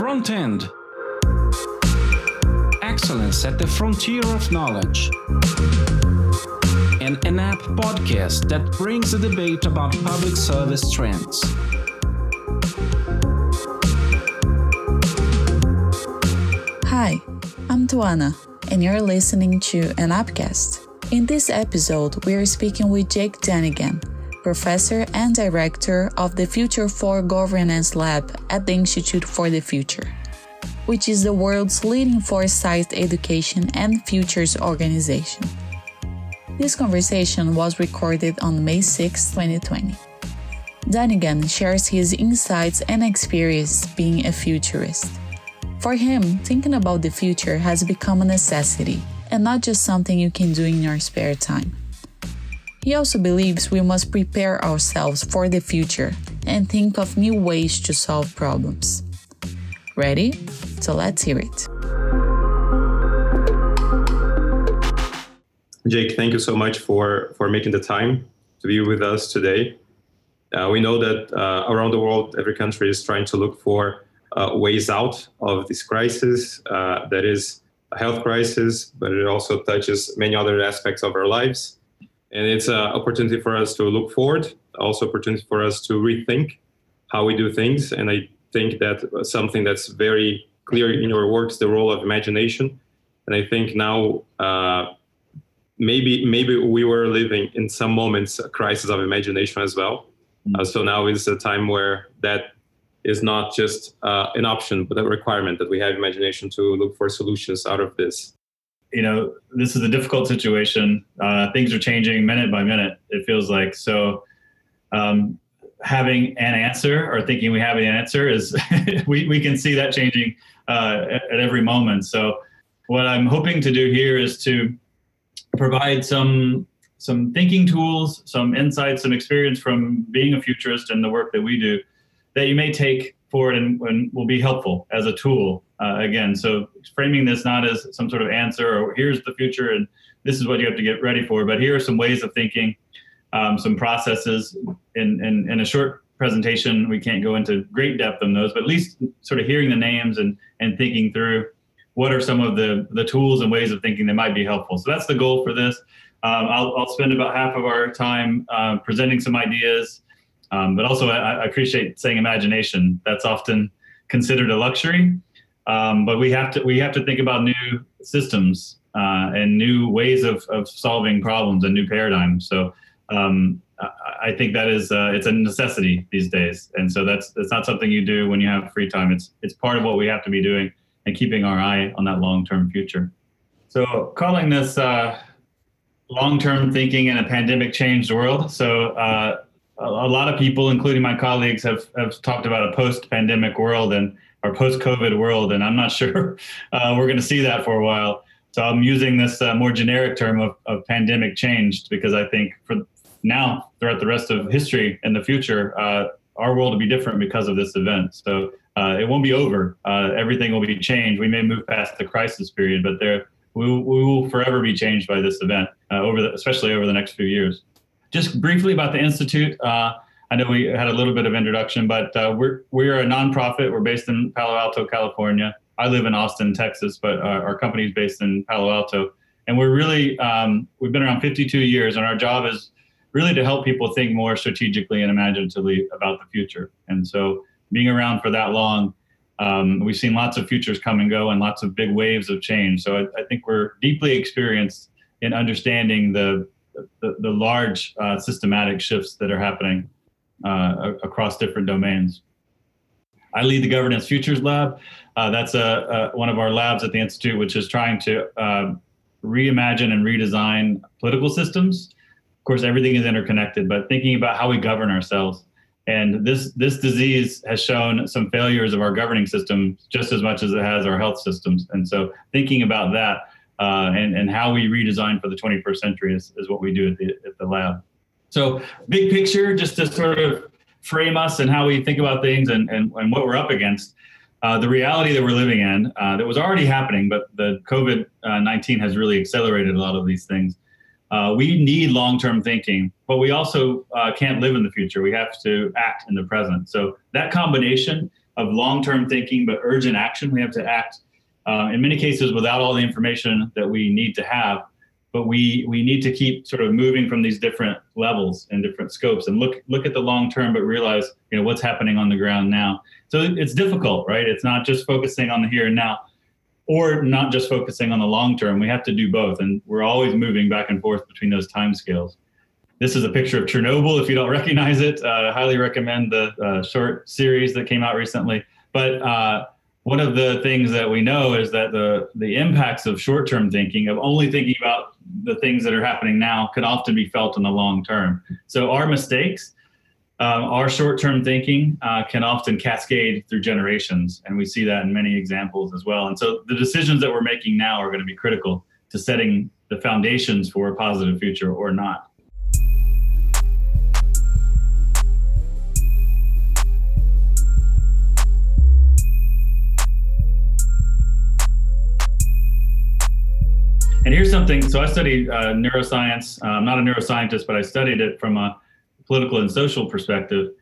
Front End Excellence at the Frontier of Knowledge. An ENAP podcast that brings a debate about public service trends. Hi, I'm Tuana, and you're listening to an Appcast. In this episode, we are speaking with Jake Dunagan, professor and director of the Future for Governance Lab at the Institute for the Future, which is the world's leading foresight education and futures organization. This conversation was recorded on May 6, 2020. Dunagan shares his insights and experience being a futurist. For him, thinking about the future has become a necessity and not just something you can do in your spare time. He also believes we must prepare ourselves for the future and think of new ways to solve problems. Ready? So let's hear it. Jake, thank you so much for, for making the time to be with us today. Uh, we know that uh, around the world, every country is trying to look for uh, ways out of this crisis. Uh, that is a health crisis, but it also touches many other aspects of our lives. And it's an opportunity for us to look forward, also opportunity for us to rethink how we do things. And I think that something that's very clear in your works, the role of imagination. And I think now uh, maybe maybe we were living in some moments a crisis of imagination as well. Mm-hmm. Uh, so now is a time where that is not just uh, an option, but a requirement that we have imagination to look for solutions out of this. You know, this is a difficult situation. Uh, things are changing minute by minute. It feels like so. Um, having an answer or thinking we have an answer is we, we can see that changing uh, at, at every moment. So, what I'm hoping to do here is to provide some some thinking tools, some insights, some experience from being a futurist and the work that we do that you may take forward and, and will be helpful as a tool. Uh, again, so framing this not as some sort of answer or here's the future and this is what you have to get ready for, but here are some ways of thinking, um, some processes. In, in, in a short presentation, we can't go into great depth on those, but at least sort of hearing the names and, and thinking through what are some of the, the tools and ways of thinking that might be helpful. So that's the goal for this. Um, I'll, I'll, spend about half of our time uh, presenting some ideas, um, but also, I, I, appreciate saying imagination. That's often considered a luxury, um, but we have to we have to think about new systems uh, and new ways of, of solving problems and new paradigms. So um, I think that is uh, it's a necessity these days, and so that's that's not something you do when you have free time. It's it's part of what we have to be doing and keeping our eye on that long term future. So calling this uh, long term thinking in a pandemic changed world. So uh, a lot of people, including my colleagues, have, have talked about a post-pandemic world and or post-COVID world, and I'm not sure uh, we're going to see that for a while. So I'm using this uh, more generic term of, of pandemic changed because I think for now, throughout the rest of history and the future, uh, our world will be different because of this event. So uh, it won't be over. Uh, everything will be changed. We may move past the crisis period, but there we, we will forever be changed by this event, uh, over the, especially over the next few years. Just briefly about the Institute. Uh, I know we had a little bit of introduction, but uh, we're we're a nonprofit. We're based in Palo Alto, California. I live in Austin, Texas, but our, our company is based in Palo Alto, and we're really um, we've been around 52 years, and our job is really to help people think more strategically and imaginatively about the future. And so, being around for that long, um, we've seen lots of futures come and go, and lots of big waves of change. So I, I think we're deeply experienced in understanding the the, the large uh, systematic shifts that are happening uh, across different domains. I lead the Governance Futures Lab. Uh, that's a, a, one of our labs at the Institute, which is trying to uh, reimagine and redesign political systems. Of course, everything is interconnected, but thinking about how we govern ourselves. And this this disease has shown some failures of our governing system just as much as it has our health systems. And so, thinking about that uh, and, and how we redesign for the 21st century is, is what we do at the, at the lab. So, big picture, just to sort of frame us and how we think about things and, and, and what we're up against. Uh, the reality that we're living in uh, that was already happening, but the COVID 19 has really accelerated a lot of these things. Uh, we need long term thinking, but we also uh, can't live in the future. We have to act in the present. So, that combination of long-term thinking but urgent action. We have to act uh, in many cases without all the information that we need to have but we we need to keep sort of moving from these different levels and different scopes and look look at the long term but realize you know what's happening on the ground now. So it's difficult right? It's not just focusing on the here and now or not just focusing on the long term. We have to do both and we're always moving back and forth between those time scales. This is a picture of chernobyl if you don't recognize it. Uh, highly recommend the uh, short series that came out recently. But uh, one of the things that we know is that the the impacts of short-term thinking of only thinking about the things that are happening now could often be felt in the long term. So our mistakes um, our short-term thinking uh, can often cascade through generations and we see that in many examples as well. And so the decisions that we're making now are going to be critical to setting the foundations for a positive future or not And here's something. So I studied uh, neuroscience. Uh, I'm not a neuroscientist, but I studied it from a political and social perspective.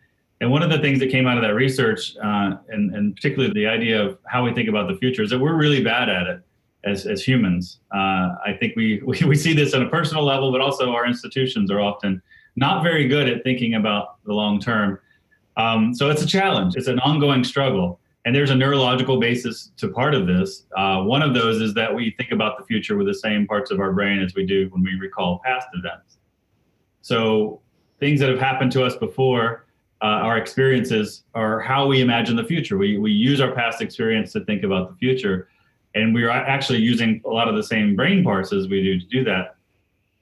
And one of the things that came out of that research, uh, and, and particularly the idea of how we think about the future, is that we're really bad at it as, as humans. Uh, I think we, we, we see this on a personal level, but also our institutions are often not very good at thinking about the long term. Um, so it's a challenge. It's an ongoing struggle. And there's a neurological basis to part of this. Uh, one of those is that we think about the future with the same parts of our brain as we do when we recall past events. So things that have happened to us before, uh, our experiences, are how we imagine the future. We, we use our past experience to think about the future. And we're actually using a lot of the same brain parts as we do to do that,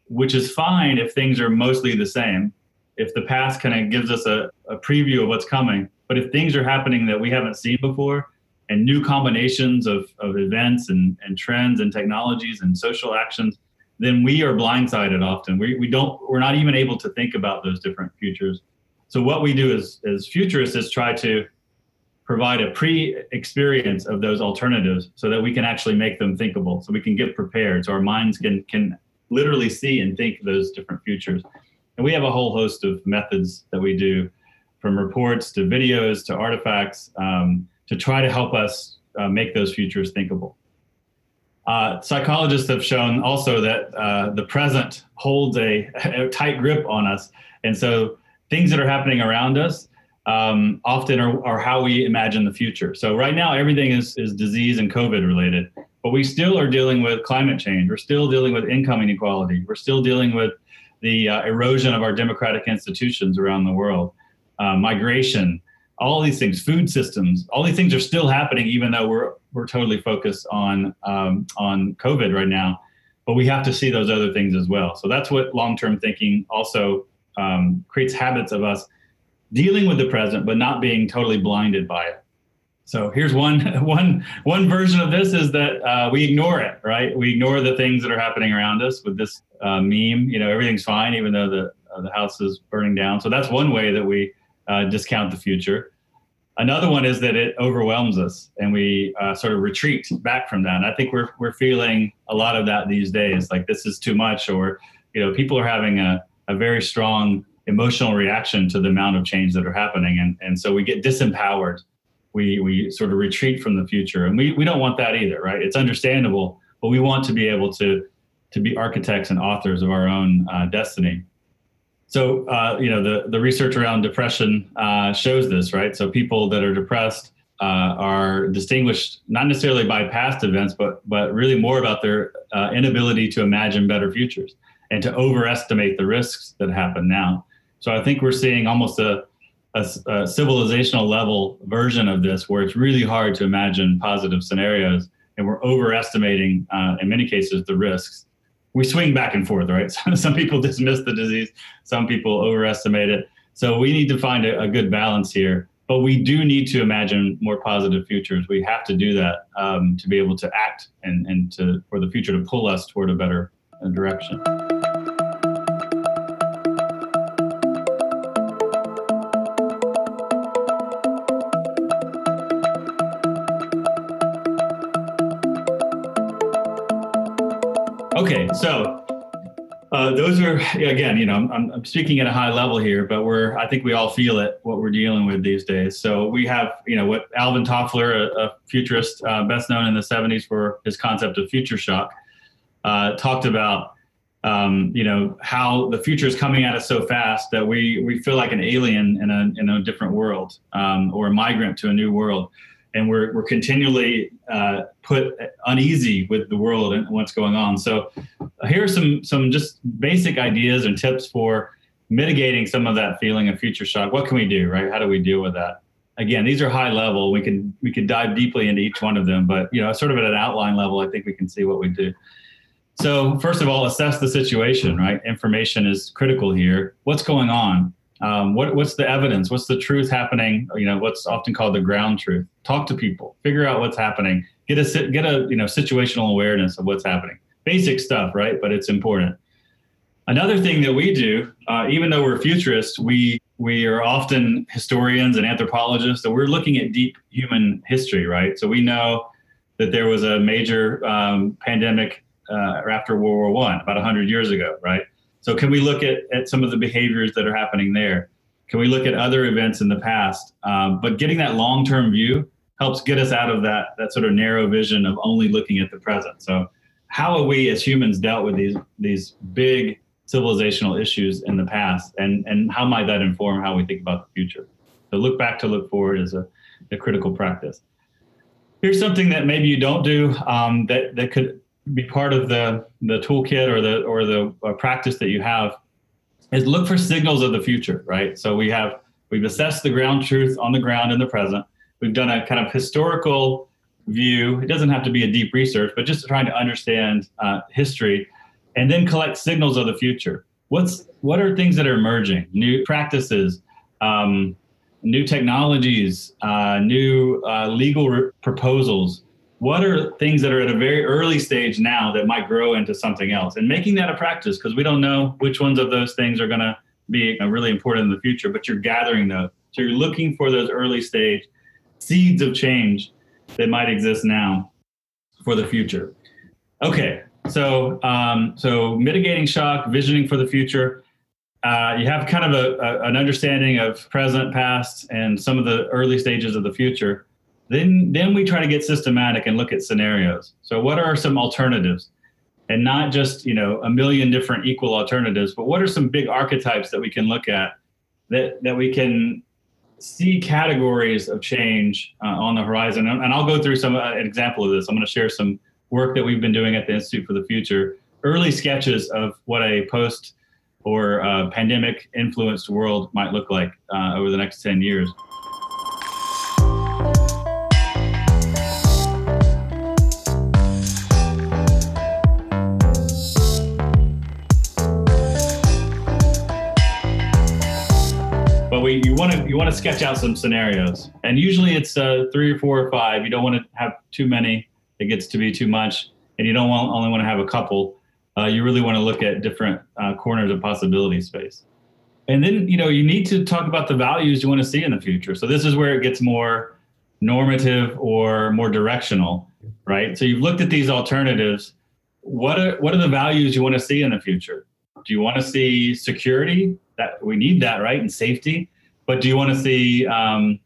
which is fine if things are mostly the same. If the past kind of gives us a, a preview of what's coming, but if things are happening that we haven't seen before and new combinations of, of events and, and trends and technologies and social actions, then we are blindsided often. We, we don't, we're not even able to think about those different futures. So what we do as, as futurists is try to provide a pre-experience of those alternatives so that we can actually make them thinkable, so we can get prepared, so our minds can can literally see and think those different futures. And we have a whole host of methods that we do from reports to videos to artifacts um, to try to help us uh, make those futures thinkable. Uh, psychologists have shown also that uh, the present holds a, a, tight grip on us. And so things that are happening around us um, often are, are, how we imagine the future. So right now, everything is, is disease and COVID related, but we still are dealing with climate change. We're still dealing with income inequality. We're still dealing with the uh, erosion of our democratic institutions around the world uh, migration, all these things, food systems, all these things are still happening, even though we're we're totally focused on um, on COVID right now. But we have to see those other things as well. So that's what long term thinking also um, creates habits of us dealing with the present, but not being totally blinded by it. So here's one one one version of this is that uh, we ignore it, right? We ignore the things that are happening around us with this uh, meme. You know, everything's fine, even though the uh, the house is burning down. So that's one way that we uh, discount the future. Another one is that it overwhelms us and we uh, sort of retreat back from that. And I think we're, we're feeling a lot of that these days, like this is too much, or, you know, people are having a, a very strong emotional reaction to the amount of change that are happening. And, and so we get disempowered. We, we sort of retreat from the future and we, we don't want that either, right? It's understandable, but we want to be able to, to be architects and authors of our own uh, destiny. So, uh, you know, the, the research around depression uh, shows this, right? So, people that are depressed uh, are distinguished not necessarily by past events, but but really more about their uh, inability to imagine better futures and to overestimate the risks that happen now. So, I think we're seeing almost a, a, a civilizational level version of this, where it's really hard to imagine positive scenarios, and we're overestimating, uh, in many cases, the risks we swing back and forth, right? some people dismiss the disease, some people overestimate it. So we need to find a, a, good balance here. But we do need to imagine more positive futures. We have to do that um, to be able to act and, and to for the future to pull us toward a better uh, direction. Okay, so uh, those are again, you know, I'm, I'm, speaking at a high level here, but we're I think we all feel it what we're dealing with these days. So we have, you know, what Alvin Toffler, a, a futurist, uh, best known in the 70s for his concept of future shock, uh, talked about. Um, you know how the future is coming at us so fast that we we feel like an alien in a in a different world um, or a migrant to a new world and we're, we're continually uh, put uneasy with the world and what's going on. So here are some some just basic ideas and tips for mitigating some of that feeling of future shock. What can we do, right? How do we deal with that? Again, these are high level. We can we can dive deeply into each one of them, but you know, sort of at an outline level, I think we can see what we do. So first of all, assess the situation, right? Information is critical here. What's going on? Um, what, what's the evidence? What's the truth happening? You know, what's often called the ground truth. Talk to people, figure out what's happening, get a get a you know situational awareness of what's happening. Basic stuff, right? But it's important. Another thing that we do, uh, even though we're futurists, we we are often historians and anthropologists, so we're looking at deep human history, right? So we know that there was a major um, pandemic uh, after World War One about 100 years ago, right? So can we look at, at some of the behaviors that are happening there? Can we look at other events in the past? Um, but getting that long-term view helps get us out of that that sort of narrow vision of only looking at the present. So how have we as humans dealt with these these big civilizational issues in the past and and how might that inform how we think about the future? So look back to look forward is a, a critical practice. Here's something that maybe you don't do um, that that could be part of the the toolkit or the or the uh, practice that you have is look for signals of the future right? So we have we've assessed the ground truth on the ground in the present. We've done a kind of historical view. It doesn't have to be a deep research but just trying to understand uh, history and then collect signals of the future. What's what are things that are emerging? New practices um, new technologies uh, new uh, legal re- proposals what are things that are at a very early stage now that might grow into something else? And making that a practice because we don't know which ones of those things are going to be really important in the future but you're gathering those. So you're looking for those early stage seeds of change that might exist now for the future. Okay so um, so mitigating shock visioning for the future. Uh, you have kind of a, a, an understanding of present past and some of the early stages of the future then then we try to get systematic and look at scenarios. So what are some alternatives? And not just, you know, a million different equal alternatives, but what are some big archetypes that we can look at that that we can see categories of change uh, on the horizon. And, and, I'll go through some uh, an example of this. I'm going to share some work that we've been doing at the Institute for the Future, early sketches of what a post or uh, pandemic influenced world might look like uh, over the next 10 years. We you want to you want to sketch out some scenarios, and usually it's uh, three or four or five. You don't want to have too many; it gets to be too much, and you don't want, only want to have a couple. Uh, you really want to look at different uh, corners of possibility space, and then you know you need to talk about the values you want to see in the future. So this is where it gets more normative or more directional, right? So you've looked at these alternatives. What are what are the values you want to see in the future? Do you want to see security? That we need that, right? And safety. But do you want to see um,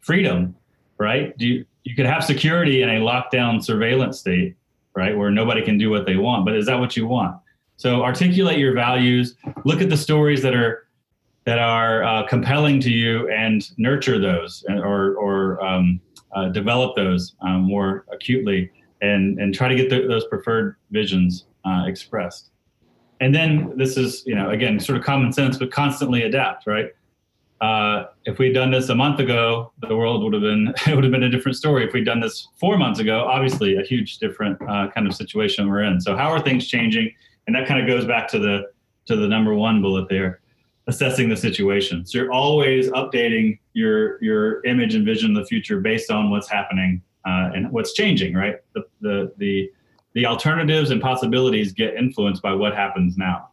freedom, right? Do you, you could have security in a lockdown surveillance state, right, where nobody can do what they want. But is that what you want? So articulate your values. Look at the stories that are that are uh, compelling to you and nurture those, or or um, uh, develop those um, more acutely, and and try to get those preferred visions uh, expressed. And then this is, you know, again, sort of common sense, but constantly adapt, right? Uh, if we'd done this a month ago, the world would have been it would have been a different story. If we'd done this four months ago, obviously a huge different uh, kind of situation we're in. So how are things changing? And that kind of goes back to the to the number one bullet there, assessing the situation. So you're always updating your your image and vision of the future based on what's happening uh, and what's changing. Right. The the the the alternatives and possibilities get influenced by what happens now.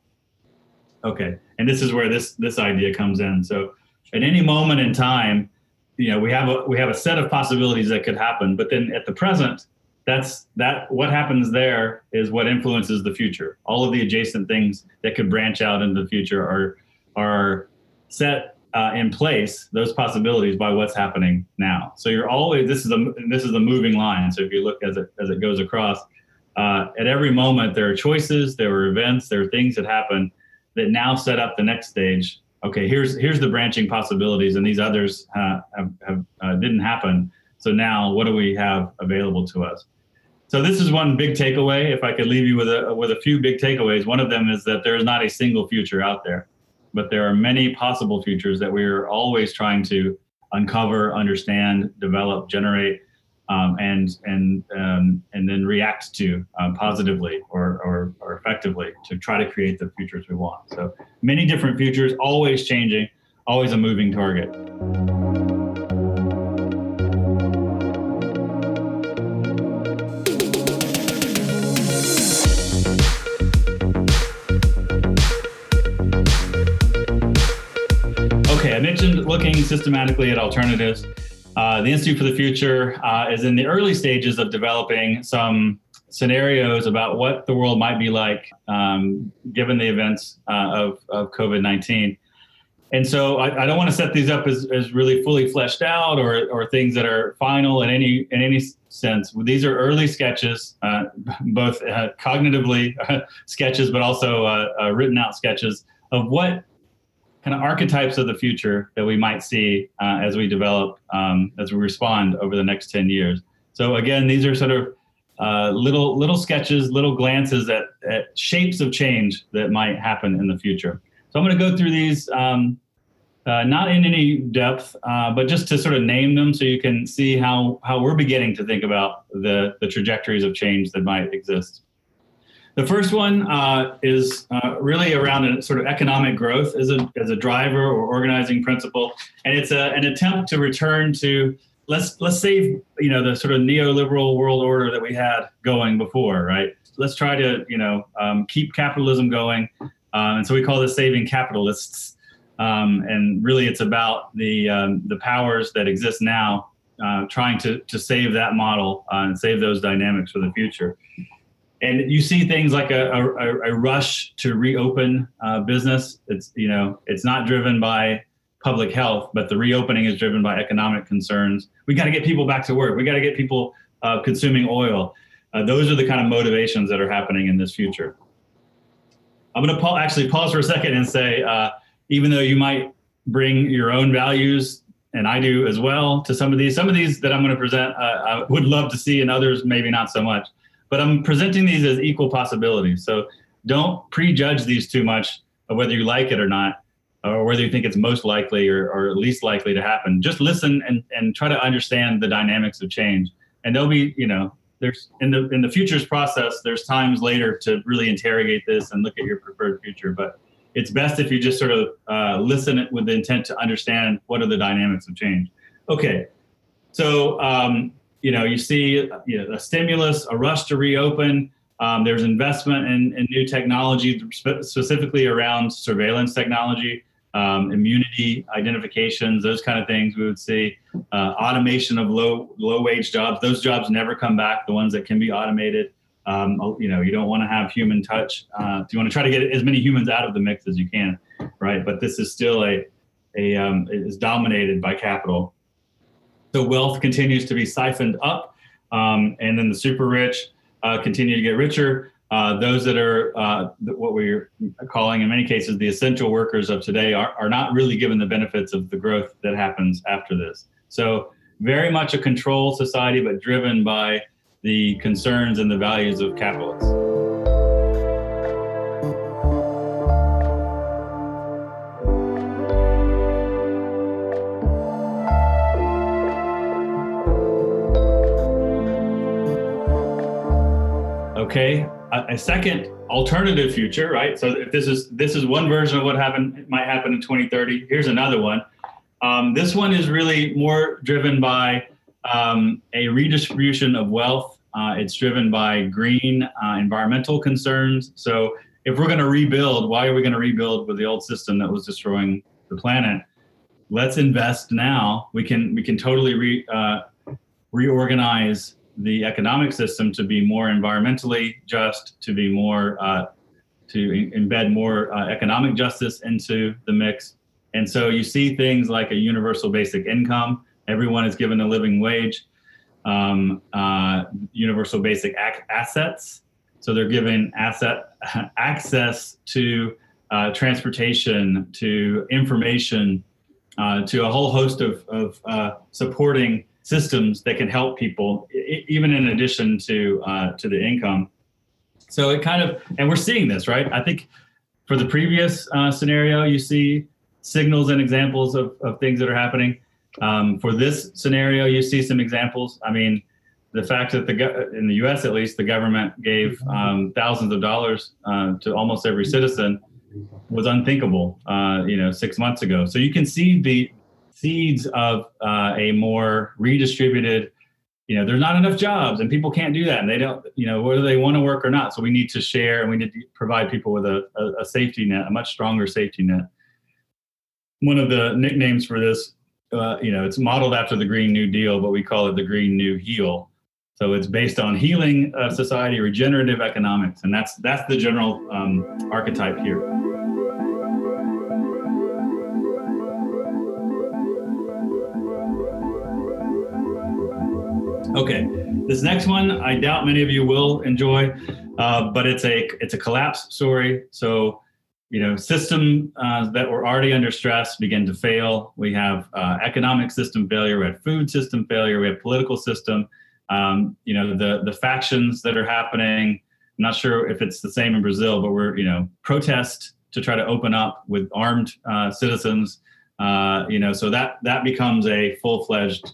Okay, and this is where this this idea comes in. So at any moment in time, you know, we have a we have a set of possibilities that could happen, but then at the present, that's that what happens there is what influences the future. All of the adjacent things that could branch out into the future are are set uh, in place those possibilities by what's happening now. So you're always this is a this is a moving line. So if you look as it as it goes across uh, at every moment there are choices there are events there are things that happen that now set up the next stage okay here's here's the branching possibilities and these others uh, have, have uh, didn't happen so now what do we have available to us so this is one big takeaway. If I could leave you with a with a few big takeaways, one of them is that there is not a single future out there, but there are many possible futures that we are always trying to uncover, understand, develop, generate, um, and and um, and then react to uh, positively or, or or effectively to try to create the futures we want. So many different futures, always changing, always a moving target. Okay, I mentioned looking systematically at alternatives. Uh, the Institute for the Future uh, is in the early stages of developing some scenarios about what the world might be like um, given the events uh, of, of COVID 19. And so I, I, don't want to set these up as, as really fully fleshed out or, or things that are final in any in any sense. These are early sketches, uh, both uh, cognitively sketches, but also uh, written out sketches of what kind of archetypes of the future that we might see uh, as we develop, um, as we respond over the next 10 years. So again, these are sort of uh, little little sketches, little glances at, at, shapes of change that might happen in the future. So I'm going to go through these, um, uh, not in any depth, uh, but just to sort of name them so you can see how how we're beginning to think about the the trajectories of change that might exist. The first one uh, is uh, really around a sort of economic growth as a, as a driver or organizing principle, and it's a, an attempt to return to let's let's save you know the sort of neoliberal world order that we had going before, right? Let's try to you know um, keep capitalism going, uh, and so we call this saving capitalists. Um, and really, it's about the um, the powers that exist now, uh, trying to to save that model uh, and save those dynamics for the future and you see things like a, a, a rush to reopen uh, business. It's you know it's not driven by public health, but the reopening is driven by economic concerns. We got to get people back to work. We got to get people uh, consuming oil. Uh, those are the kind of motivations that are happening in this future. I'm going to pa- actually pause for a second and say, uh, even though you might bring your own values, and I do as well, to some of these, some of these that I'm going to present, uh, I would love to see, and others maybe not so much but I'm presenting these as equal possibilities. So don't prejudge these too much of whether you like it or not, or whether you think it's most likely or, or least likely to happen. Just listen and, and try to understand the dynamics of change. And there'll be, you know, there's in the in the futures process, there's times later to really interrogate this and look at your preferred future. But it's best if you just sort of uh, listen with the intent to understand what are the dynamics of change. Okay, so um, you know, you see you know, a stimulus, a rush to reopen. Um, there's investment in, in, new technology, specifically around surveillance technology, um, immunity identifications, those kind of things. We would see uh, automation of low low wage jobs. Those jobs never come back. The ones that can be automated. Um, you know, you don't want to have human touch. Uh, you want to try to get as many humans out of the mix as you can, right? But this is still a a um, is dominated by capital the wealth continues to be siphoned up, um, and then the super rich uh, continue to get richer. Uh, those that are uh, what we're calling, in many cases, the essential workers of today are, are not really given the benefits of the growth that happens after this. So, very much a control society, but driven by the concerns and the values of capitalists. Okay a, a, second alternative future right? So if this is this is one version of what happened might happen in 2030 here's another one. Um, this one is really more driven by um, a redistribution of wealth. Uh, it's driven by green uh, environmental concerns. So if we're going to rebuild why are we going to rebuild with the old system that was destroying the planet? Let's invest now. We can we can totally re, uh, reorganize the economic system to be more environmentally just, to be more uh, to embed more uh, economic justice into the mix. And so you see things like a universal basic income. Everyone is given a living wage. Um, uh, universal basic ac- assets. So they're given asset access to uh, transportation, to information, uh, to a whole host of, of uh, supporting systems that can help people, even in addition to uh, to the income. So it kind of, and we're seeing this, right? I think for the previous uh, scenario, you see signals and examples of, of things that are happening. Um, for this scenario, you see some examples. I mean, the fact that the in the U.S. at least, the government gave um, thousands of dollars uh, to almost every citizen was unthinkable, uh, you know, six months ago. So you can see the seeds of uh, a more redistributed you know there's not enough jobs and people can't do that and they don't you know whether they want to work or not. So we need to share and we need to provide people with a, a, a safety net a much stronger safety net. One of the nicknames for this uh, you know it's modeled after the green new deal but we call it the green new heal so it's based on healing of society regenerative economics and that's that's the general um, archetype here Okay, this next one I doubt many of you will enjoy, uh, but it's a it's a collapse story. So, you know, system uh, that were already under stress begin to fail. We have uh, economic system failure. We have food system failure. We have political system. Um, you know, the the factions that are happening. I'm not sure if it's the same in Brazil, but we're you know protest to try to open up with armed uh, citizens. Uh, you know, so that that becomes a full fledged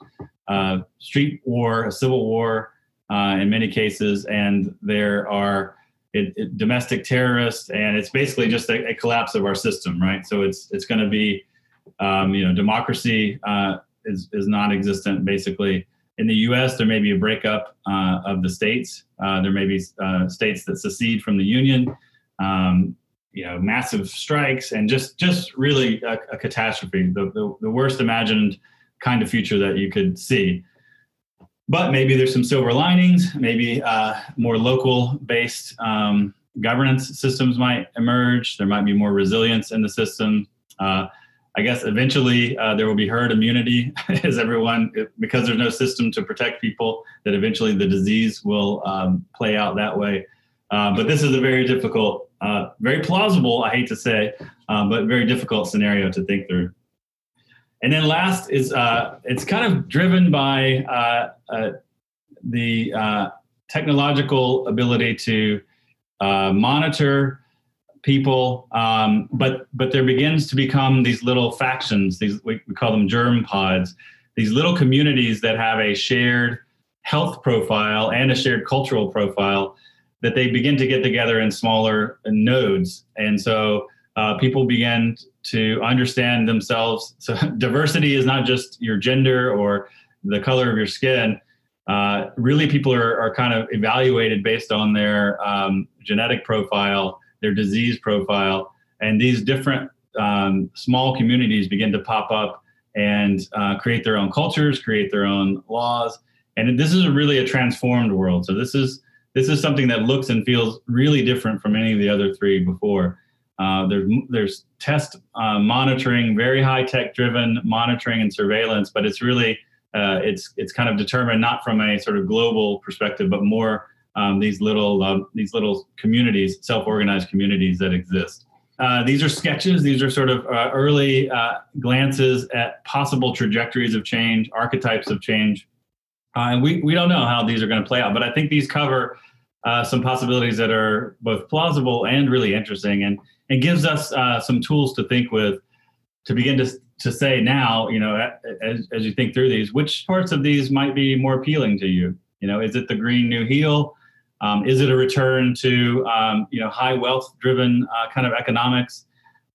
street war, a civil war uh, in many cases, and there are it, it, domestic terrorists, and it's basically just a, a, collapse of our system, right? So it's it's going to be, um, you know, democracy uh, is is non-existent basically. In the U.S., there may be a breakup uh, of the states. Uh, there may be uh, states that secede from the union. Um, you know, massive strikes and just just really a, a catastrophe, the, the, the worst imagined kind of future that you could see. But maybe there's some silver linings. Maybe uh, more local based um, governance systems might emerge. There might be more resilience in the system. Uh, I guess eventually uh, there will be herd immunity as everyone, because there's no system to protect people, that eventually the disease will um, play out that way. Uh, but this is a very difficult, uh, very plausible, I hate to say, um, but very difficult scenario to think through. And then last is uh, it's kind of driven by uh, uh, the uh, technological ability to uh, monitor people, um, but but there begins to become these little factions. These we, we call them germ pods. These little communities that have a shared health profile and a shared cultural profile that they begin to get together in smaller nodes, and so uh, people begin to understand themselves. So diversity is not just your gender or the color of your skin. Uh, really, people are, are kind of evaluated based on their um, genetic profile, their disease profile, and these different um, small communities begin to pop up and uh, create their own cultures, create their own laws. And this is really a transformed world. So this is this is something that looks and feels really different from any of the other three before. Uh, there's there's test uh, monitoring, very high tech driven monitoring and surveillance, but it's really uh, it's it's kind of determined not from a sort of global perspective, but more um, these little um, these little communities, self organized communities that exist. Uh, these are sketches. These are sort of uh, early glances at possible trajectories of change, archetypes of change, and we we don't know how these are going to play out. But I think these cover some possibilities that are both plausible and really interesting. And it gives us uh, some tools to think with to begin to to say now you know as, as you think through these which parts of these might be more appealing to you? You know is it the green new heal um, is it a return to um, you know high wealth driven uh, kind of economics?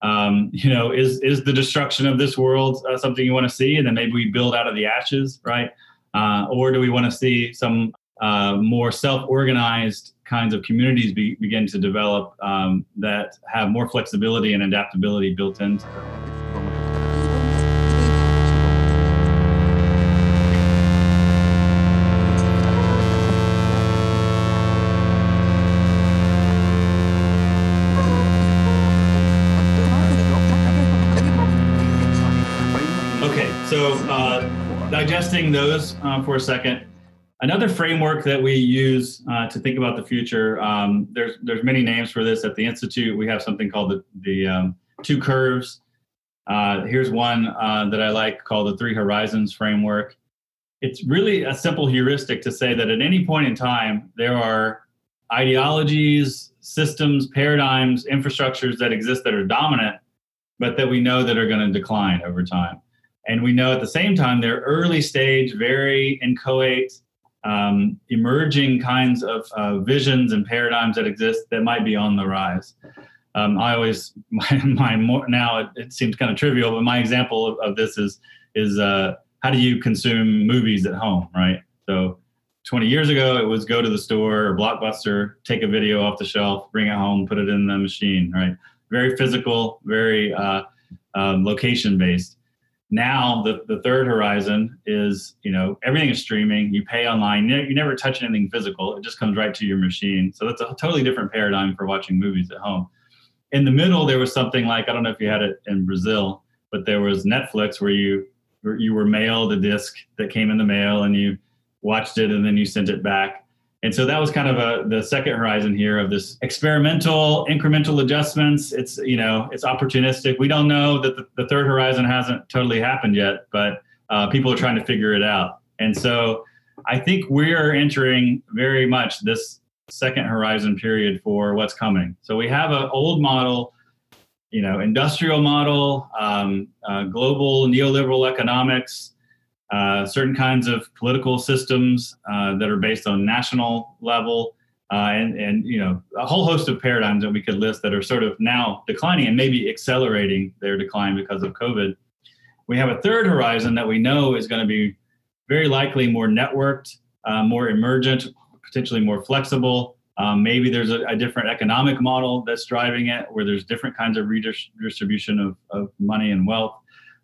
Um, you know is is the destruction of this world uh, something you want to see and then maybe we build out of the ashes right? Uh, or do we want to see some uh, more self-organized kinds of communities be, begin to develop um, that have more flexibility and adaptability built into them. Okay, so uh, digesting those uh, for a second. Another framework that we use uh, to think about the future. Um, there's there's many names for this at the institute. We have something called the the um, two curves. Uh, here's one uh, that I like called the three horizons framework. It's really a simple heuristic to say that at any point in time there are ideologies, systems, paradigms, infrastructures that exist that are dominant, but that we know that are going to decline over time. And we know at the same time they're early stage, very inchoate, um, emerging kinds of uh, visions and paradigms that exist that might be on the rise. Um, I always my, my more, now it, it, seems kind of trivial, but my example of, of this is is uh, how do you consume movies at home, right? So 20 years ago, it was go to the store or Blockbuster, take a video off the shelf, bring it home, put it in the machine, right? Very physical, very uh, um, location based. Now the, the third horizon is, you know, everything is streaming. You pay online. You, never touch anything physical. It just comes right to your machine. So that's a totally different paradigm for watching movies at home. In the middle, there was something like I don't know if you had it in Brazil, but there was Netflix where you you were mailed a disc that came in the mail and you watched it and then you sent it back. And so that was kind of a the second horizon here of this experimental incremental adjustments. It's you know it's opportunistic. We don't know that the, the third horizon hasn't totally happened yet, but uh, people are trying to figure it out. And so I think we're entering very much this second horizon period for what's coming. So we have an old model you know, industrial model, um, uh, global neoliberal economics, uh, certain kinds of political systems uh, that are based on national level, uh, and and you know a whole host of paradigms that we could list that are sort of now declining and maybe accelerating their decline because of COVID. We have a third horizon that we know is going to be very likely more networked, uh, more emergent, potentially more flexible, um, maybe there's a, a, different economic model that's driving it, where there's different kinds of redistribution of, of money and wealth,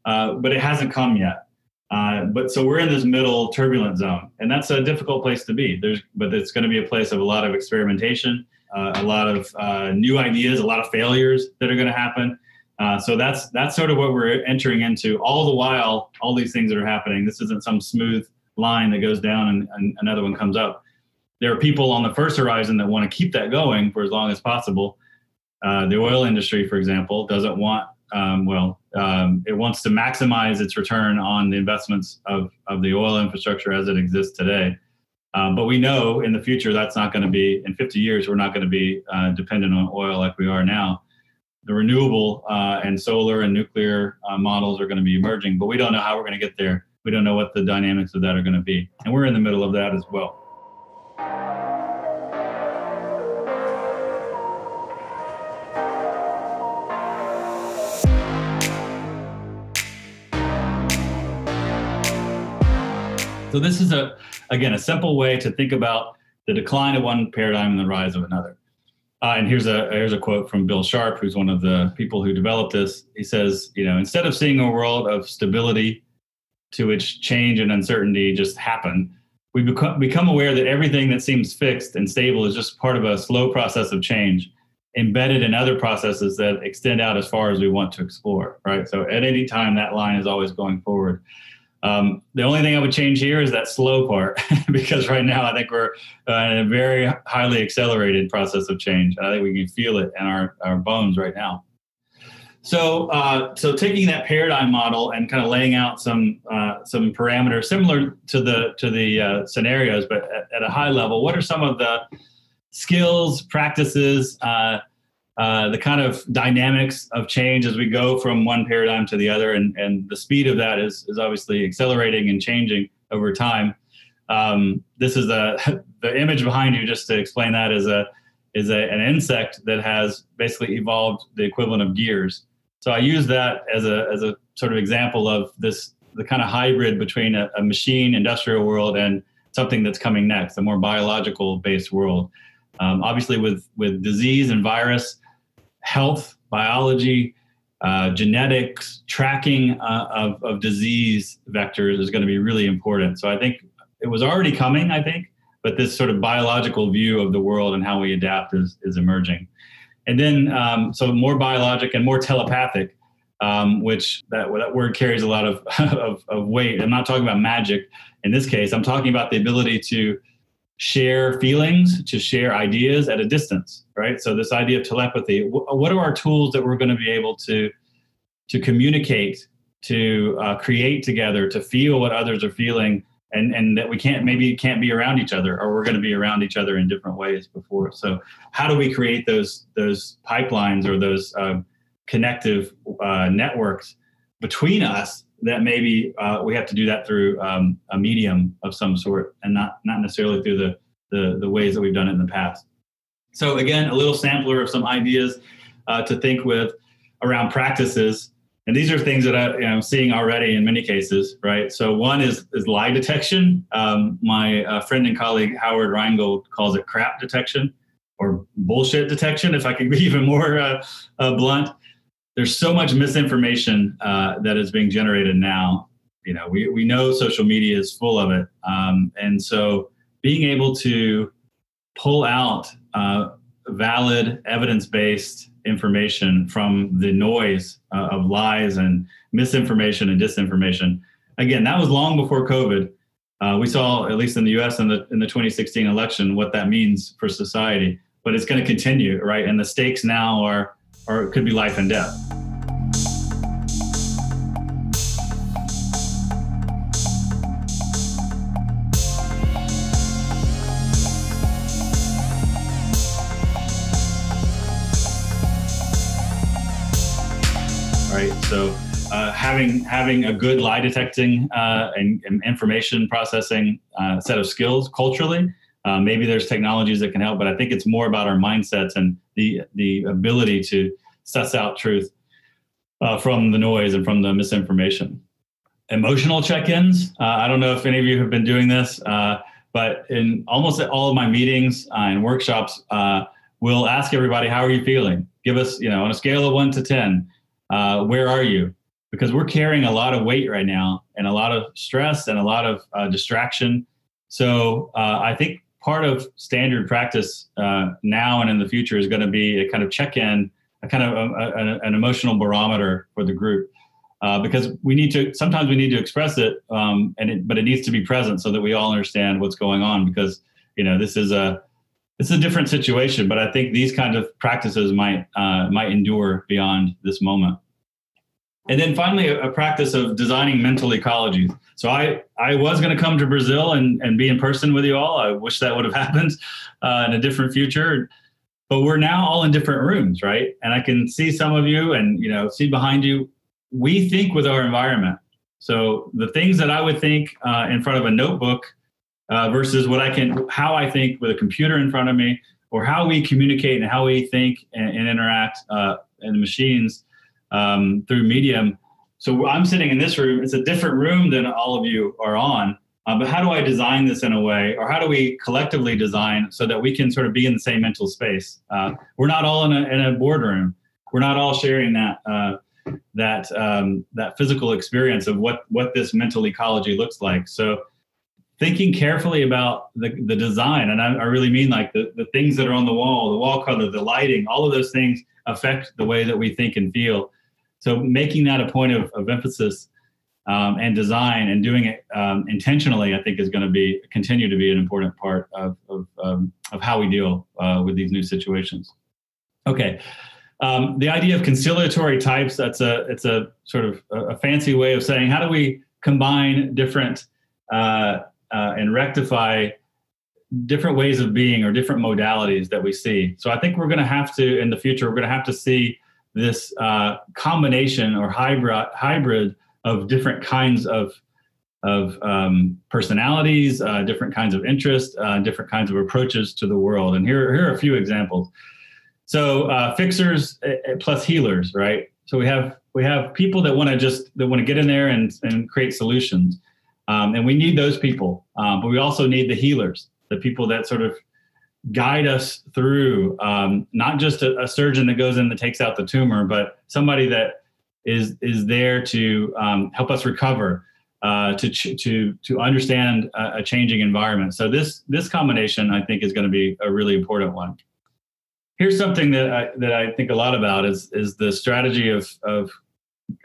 uh, but it hasn't come yet. Uh, but so we're in this middle turbulent zone, and that's a difficult place to be. There's, but it's going to be a place of a lot of experimentation, uh, a lot of uh, new ideas, a lot of failures that are going to happen. Uh, so that's that's sort of what we're entering into. All the while, all these things that are happening. This isn't some smooth line that goes down and, and another one comes up there are people on the first horizon that want to keep that going for as long as possible. Uh, the oil industry, for example, doesn't want, um, well, um, it wants to maximize its return on the investments of, of the oil infrastructure as it exists today. Um, but we know in the future that's not going to be, in 50 years, we're not going to be uh, dependent on oil like we are now. The renewable uh, and solar and nuclear uh, models are going to be emerging, but we don't know how we're going to get there. We don't know what the dynamics of that are going to be. And we're in the middle of that as well. So this is a again a simple way to think about the decline of one paradigm and the rise of another. Uh, and here's a here's a quote from Bill Sharpe, who's one of the people who developed this. He says, you know, instead of seeing a world of stability to which change and uncertainty just happen, we become become aware that everything that seems fixed and stable is just part of a slow process of change embedded in other processes that extend out as far as we want to explore right so at any time that line is always going forward um, the only thing I would change here is that slow part, because right now I think we're uh, in a very highly accelerated process of change. I think we can feel it in our, our bones right now. So, uh, so taking that paradigm model and kind of laying out some uh, some parameters similar to the to the uh, scenarios, but at, at, a high level, what are some of the skills, practices, uh, uh, the kind of dynamics of change as we go from one paradigm to the other, and, and the speed of that is, is obviously accelerating and changing over time. Um, this is a the image behind you. Just to explain that is a is a, an insect that has basically evolved the equivalent of gears. So I use that as a as a sort of example of this the kind of hybrid between a, a machine industrial world and something that's coming next, a more biological based world. Um, obviously, with with disease and virus, health, biology, uh, genetics, tracking uh, of, of disease vectors is going to be really important. So I think it was already coming, I think, but this sort of biological view of the world and how we adapt is, is emerging. And then, um, so more biologic and more telepathic. um, which that, that word carries a lot of, of, of weight. I'm not talking about magic in this case. I'm talking about the ability to share feelings, to share ideas at a distance, right? So this idea of telepathy. What are our tools that we're going to be able to to communicate, to uh, create together, to feel what others are feeling, and and that we can't maybe can't be around each other, or we're going to be around each other in different ways before. So how do we create those those pipelines or those um, connective uh, networks between us that maybe uh, we have to do that through um, a medium of some sort and not not necessarily through the, the, the ways that we've done it in the past. So again, a little sampler of some ideas uh, to think with around practices. And these are things that I, am seeing already in many cases, right? So one is is lie detection. Um, my uh, friend and colleague Howard Rheingold calls it crap detection or bullshit detection, if I can be even more uh, uh, blunt there's so much misinformation uh, that is being generated now. You know, we, we know social media is full of it. Um, and so being able to pull out uh, valid, evidence based information from the noise uh, of lies and misinformation and disinformation. Again, that was long before COVID. Uh, we saw, at least in the US in the, in the 2016 election, what that means for society. But it's going to continue, right? And the stakes now are or it could be life and death. Right. So uh, having having a good lie detecting uh, and, and, information processing uh, set of skills culturally. Uh, maybe there's technologies that can help, but I think it's more about our mindsets and the the ability to suss out truth uh, from the noise and from the misinformation. Emotional check-ins. Uh, I don't know if any of you have been doing this, uh, but in almost all of my meetings uh, and workshops, uh, we'll ask everybody, "How are you feeling?" Give us, you know, on a scale of one to ten, uh, where are you? Because we're carrying a lot of weight right now and a lot of stress and a lot of distraction. So I think part of standard practice uh, now and in the future is going to be a kind of check-in, a kind of a, a, an emotional barometer for the group, uh, because we need to. Sometimes we need to express it, um, and it, but it needs to be present so that we all understand what's going on. Because you know this is a this is a different situation, but I think these kinds of practices might uh, might endure beyond this moment. And then finally, a, practice of designing mental ecologies. So I, I was going to come to Brazil and, and be in person with you all. I wish that would have happened uh, in a different future. But we're now all in different rooms, right? And I can see some of you and you know see behind you. We think with our environment. So the things that I would think uh, in front of a notebook uh, versus what I can, how I think with a computer in front of me, or how we communicate and how we think and, and interact uh, in the machines um, through Medium. So I'm sitting in this room. It's a different room than all of you are on. Uh, but how do I design this in a way, or how do we collectively design so that we can sort of be in the same mental space? Uh, we're not all in a, in a boardroom. We're not all sharing that uh, that um, that physical experience of what what this mental ecology looks like. So thinking carefully about the, the design, and I, I really mean like the, the things that are on the wall, the wall color, the lighting, all of those things affect the way that we think and feel. So making that a point of, of emphasis um, and design and doing it um, intentionally, I think is going to be continue to be an important part of of, um, of how we deal uh, with these new situations. Okay, um, the idea of conciliatory types that's a it's a sort of a, a fancy way of saying how do we combine different uh, uh, and rectify different ways of being or different modalities that we see. So I think we're going to have to in the future we're going to have to see this uh, combination or hybrid hybrid of different kinds of of um, personalities, uh, different kinds of interests, uh, different kinds of approaches to the world. And here, here are a few examples. So uh, fixers eh, eh, plus healers, right? So we have we have people that want to just that want to get in there and and create solutions, um, and we need those people. Um, but we also need the healers, the people that sort of guide us through um, not just a, a, surgeon that goes in that takes out the tumor, but somebody that is is there to um, help us recover, uh, to to to understand a, a, changing environment. So this this combination, I think, is going to be a really important one. Here's something that I, that I think a lot about is is the strategy of of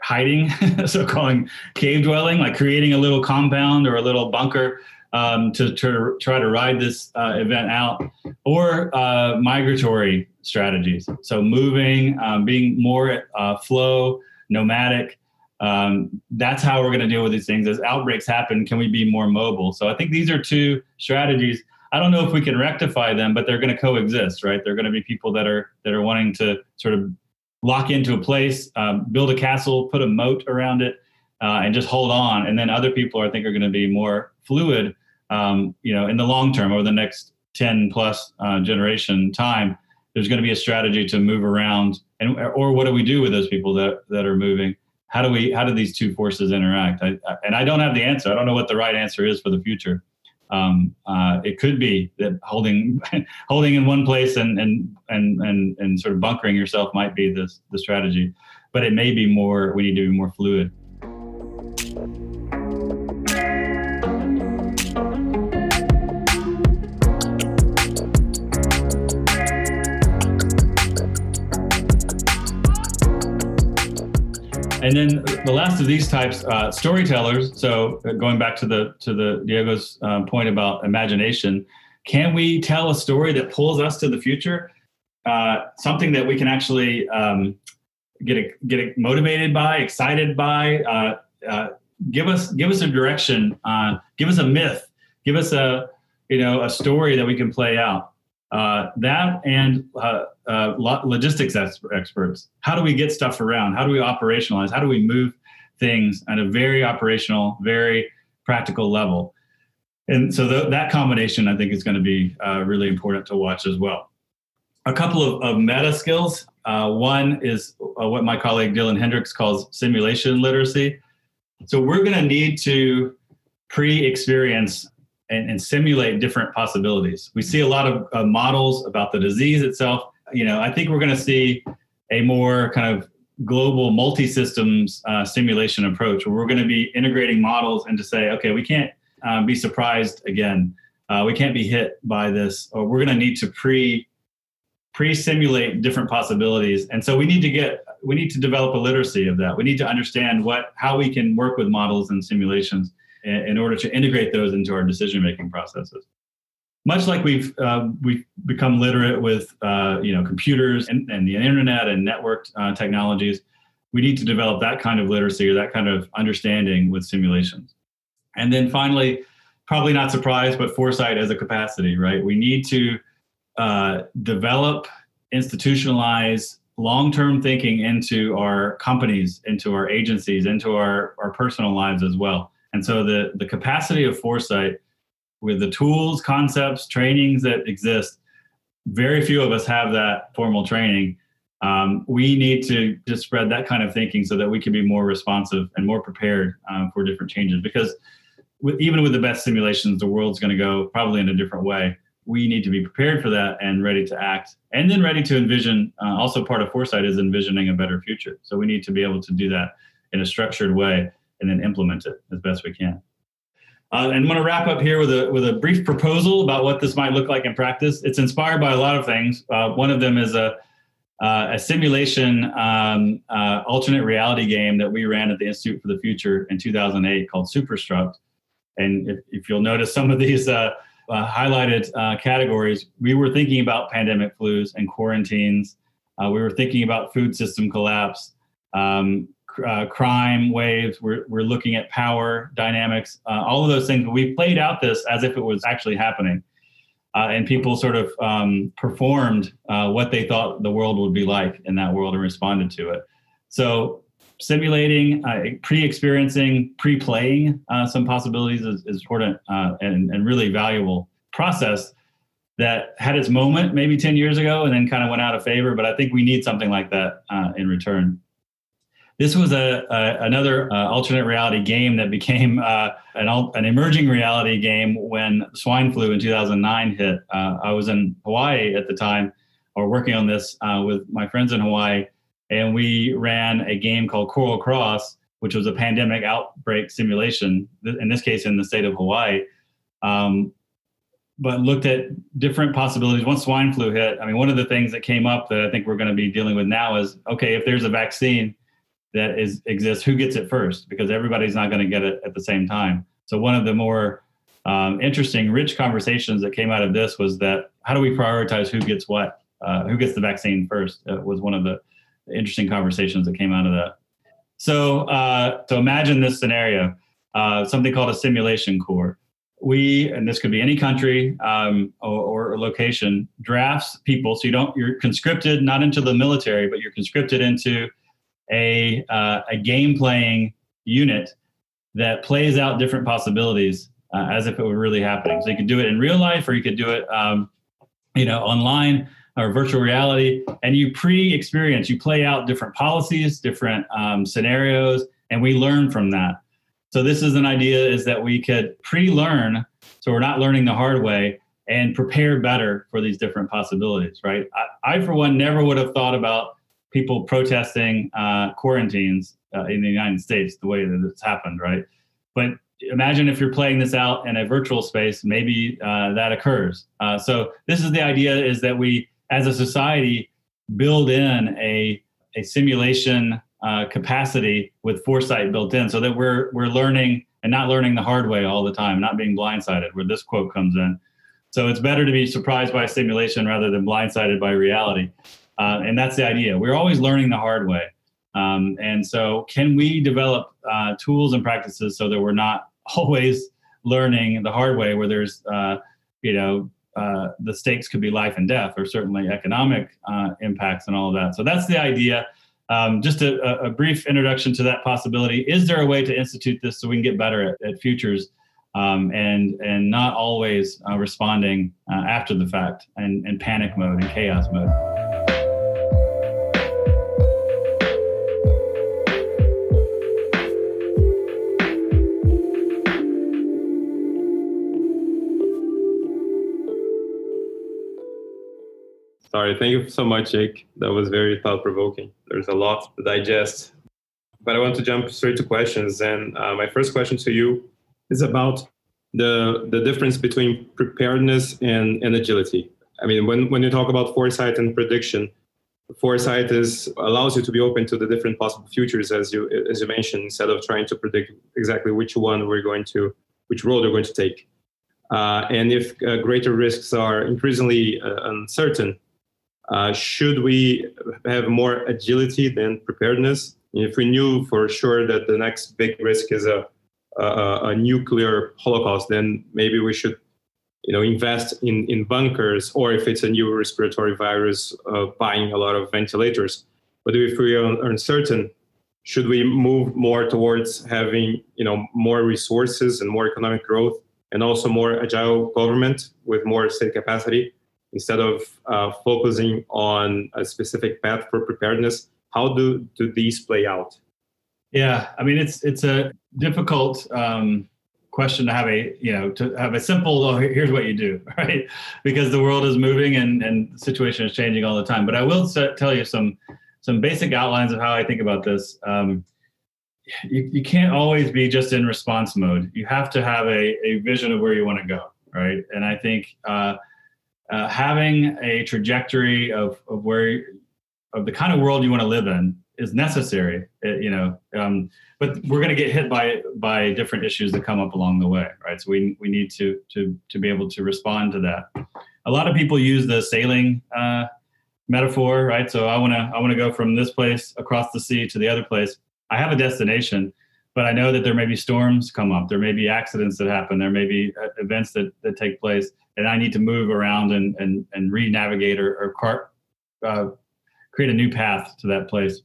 hiding, so calling cave dwelling, like creating a little compound or a little bunker um, to, to, try to ride this uh, event out, or uh, migratory strategies. So moving, um, being more uh, flow, nomadic. Um, that's how we're going to deal with these things. As outbreaks happen, can we be more mobile? So I think these are two strategies. I don't know if we can rectify them, but they're going to coexist, right? They're going to be people that are that are wanting to sort of lock into a place, um, build a castle, put a moat around it, uh, and just hold on. And then other people, I think, are going to be more fluid. Um, you know, in the long term, over the next ten plus uh, generation time, there's going to be a strategy to move around. And or what do we do with those people that that are moving? How do we? How do these two forces interact? I, I, and I don't have the answer. I don't know what the right answer is for the future um, uh, it could be that holding holding in one place and and and and and sort of bunkering yourself might be the the strategy, but it may be more. We need to be more fluid. And then the last of these types, uh, storytellers. So uh, going back to the to the Diego's um, point about imagination, can we tell a story that pulls us to the future? Uh, something that we can actually um, get a, get motivated by, excited by. Uh, uh give us give us a direction. give us a myth. Give us a you know a story that we can play out. Uh, that and uh, uh, logistics experts. How do we get stuff around? How do we operationalize? How do we move things at a very operational, very practical level? And so th- that combination, I think, is going to be uh, really important to watch as well. A couple of, of meta skills. Uh, one is what my colleague Dylan Hendricks calls simulation literacy. So we're going to need to pre-experience and, and simulate different possibilities. We see a lot of uh, models about the disease itself. You know, I think we're going to see a more kind of global multi-systems uh, simulation approach where we're going to be integrating models and to say, okay, we can't um, be surprised again. Uh, we can't be hit by this, or we're going to need to pre pre-simulate different possibilities. And so we need to get we need to develop a literacy of that. We need to understand what how we can work with models and simulations in order to integrate those into our decision making processes. Much like we've uh, we've become literate with uh, you know computers and, and, the internet and networked uh, technologies, we need to develop that kind of literacy or that kind of understanding with simulations. And then finally, probably not surprised, but foresight as a capacity, right? We need to uh, develop, institutionalize long-term thinking into our companies, into our agencies, into our, our personal lives as well. And so the, the capacity of foresight with the tools, concepts, trainings that exist, very few of us have that formal training. Um, we need to just spread that kind of thinking so that we can be more responsive and more prepared um, for different changes. Because with, even with the best simulations, the world's going to go probably in a different way. We need to be prepared for that and ready to act, and then ready to envision. Uh, also, part of foresight is envisioning a better future. So we need to be able to do that in a structured way and then implement it as best we can. Uh, and I'm going to wrap up here with a with a brief proposal about what this might look like in practice. It's inspired by a lot of things. Uh, one of them is a uh, a simulation um, uh, alternate reality game that we ran at the Institute for the Future in 2008 called Superstruct. And if, if you'll notice some of these uh, uh, highlighted categories, we were thinking about pandemic flus and quarantines. we were thinking about food system collapse. Um, uh, crime waves. We're, we're looking at power dynamics, uh, all of those things. We played out this as if it was actually happening. Uh, and people sort of um, performed uh, what they thought the world would be like in that world and responded to it. So, simulating, uh, pre experiencing, pre playing uh, some possibilities is, is important and, and really valuable process that had its moment maybe 10 years ago and then kind of went out of favor. But I think we need something like that in return. This was a, a another uh, alternate reality game that became uh, an, an emerging reality game when swine flu in 2009 hit. Uh, I was in Hawaii at the time, or working on this uh, with my friends in Hawaii, and we ran a game called Coral Cross, which was a pandemic outbreak simulation. In this case, in the state of Hawaii. Um, but looked at different possibilities. Once swine flu hit, I mean, one of the things that came up that I think we're going to be dealing with now is okay, if there's a vaccine, that is exists who gets it first? Because everybody's not going to get it at the same time. So one of the more um, interesting rich conversations that came out of this was that how do we prioritize who gets what? Uh, who gets the vaccine first? Uh, was one of the interesting conversations that came out of that. So uh, so imagine this scenario uh, something called a simulation corps. We and this could be any country um, or, or, location drafts people so you don't you're conscripted not into the military but you're conscripted into a uh, a game playing unit that plays out different possibilities uh, as if it were really happening. So you could do it in real life, or you could do it, um, you know, online or virtual reality, and you pre-experience, you play out different policies, different um, scenarios, and we learn from that. So this is an idea: is that we could pre-learn, so we're not learning the hard way, and prepare better for these different possibilities. Right? I, I for one, never would have thought about people protesting uh, quarantines uh, in the United States the way that it's happened, right? But imagine if you're playing this out in a virtual space, maybe uh, that occurs. Uh, so this is the idea: is that we, as a society, build in a a simulation uh, capacity with foresight built in, so that we're we're learning and not learning the hard way all the time, not being blindsided. Where this quote comes in. So it's better to be surprised by simulation rather than blindsided by reality. Uh, and that's the idea. We're always learning the hard way. Um, and so, can we develop uh, tools and practices so that we're not always learning the hard way, where there's, uh, you know, uh, the stakes could be life and death, or certainly economic uh, impacts and all of that. So that's the idea. Um, just a, a, brief introduction to that possibility. Is there a way to institute this so we can get better at, at futures um, and and not always uh, responding after the fact and, and panic mode and chaos mode? Sorry, thank you so much, Jake. That was very thought provoking. There's a lot to digest. But I want to jump straight to questions. And uh, my first question to you is about the, the difference between preparedness and, and agility. I mean, when, when you talk about foresight and prediction, foresight is allows you to be open to the different possible futures, as you as you mentioned, instead of trying to predict exactly which one we're going to, which road we're going to take. Uh, and if uh, greater risks are increasingly uh, uncertain, uh, should we have more agility than preparedness? If we knew for sure that the next big risk is a, a, a nuclear holocaust, then maybe we should, you know, invest in, in bunkers, or if it's a new respiratory virus, uh, buying a lot of ventilators. But if we are uncertain, should we move more towards having, you know, more resources and more economic growth, and also more agile government with more state capacity? Instead of uh, focusing on a specific path for preparedness how do, do these play out? Yeah i mean it's it's a difficult um, question to have a you know to have a simple oh, here's what you do right? Because the world is moving and and the situation is changing all the time. But i will set, tell you some some basic outlines of how i think about this. Um, you, you can't always be just in response mode. You have to have a, a vision of where you want to go right? And i think uh, uh, having a trajectory of, of where of the kind of world you want to live in is necessary it, uh, you know um, but we're going to get hit by by different issues that come up along the way right? So we we need to to to be able to respond to that. A lot of people use the sailing uh, metaphor right? So i want to i want to go from this place across the sea to the other place. I have a destination but i know that there may be storms come up there may be accidents that happen there may be uh, events that that take place and I need to move around and and and re-navigate or, or uh, create a new path to that place.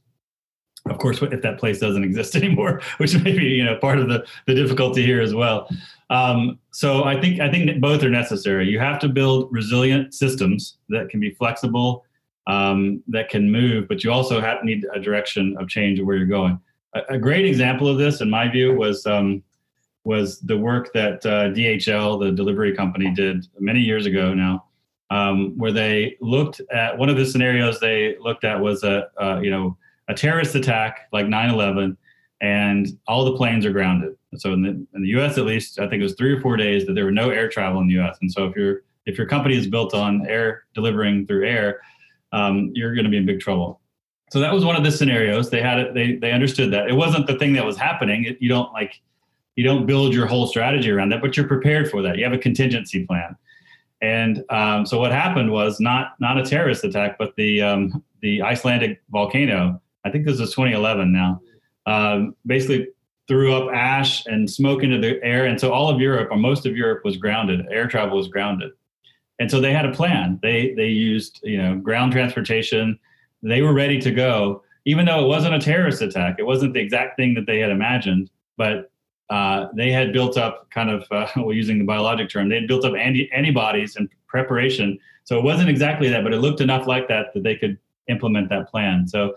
Of course, if that place doesn't exist anymore, which may be you know part of the the difficulty here as well. Um, so I think I think both are necessary. You have to build resilient systems that can be flexible, um, that can move, but you also have, need a direction of change of where you're going. A, great example of this, in my view, was um, was the work that uh, DHL, the delivery company, did many years ago now, um, where they looked at one of the scenarios they looked at was a, a you know a terrorist attack like 9/11, and all the planes are grounded. So in the, in the U.S. at least, I think it was three or four days that there were no air travel in the U.S. And so if your if your company is built on air delivering through air, um, you're going to be in big trouble. So that was one of the scenarios. They had it. They they understood that it wasn't the thing that was happening. It, you don't like you don't build your whole strategy around that, but you're prepared for that. You have a contingency plan. And um, so what happened was not not a terrorist attack, but the um, the Icelandic volcano. I think this is 2011 now. Um, basically threw up ash and smoke into the air, and so all of Europe or most of Europe was grounded. Air travel was grounded, and so they had a plan. They they used you know ground transportation they were ready to go, even though it wasn't a terrorist attack. It wasn't the exact thing that they had imagined, but uh, they had built up kind of, uh, well, using the biologic term, they had built up anti- antibodies in preparation. So it wasn't exactly that, but it looked enough like that that they could implement that plan. So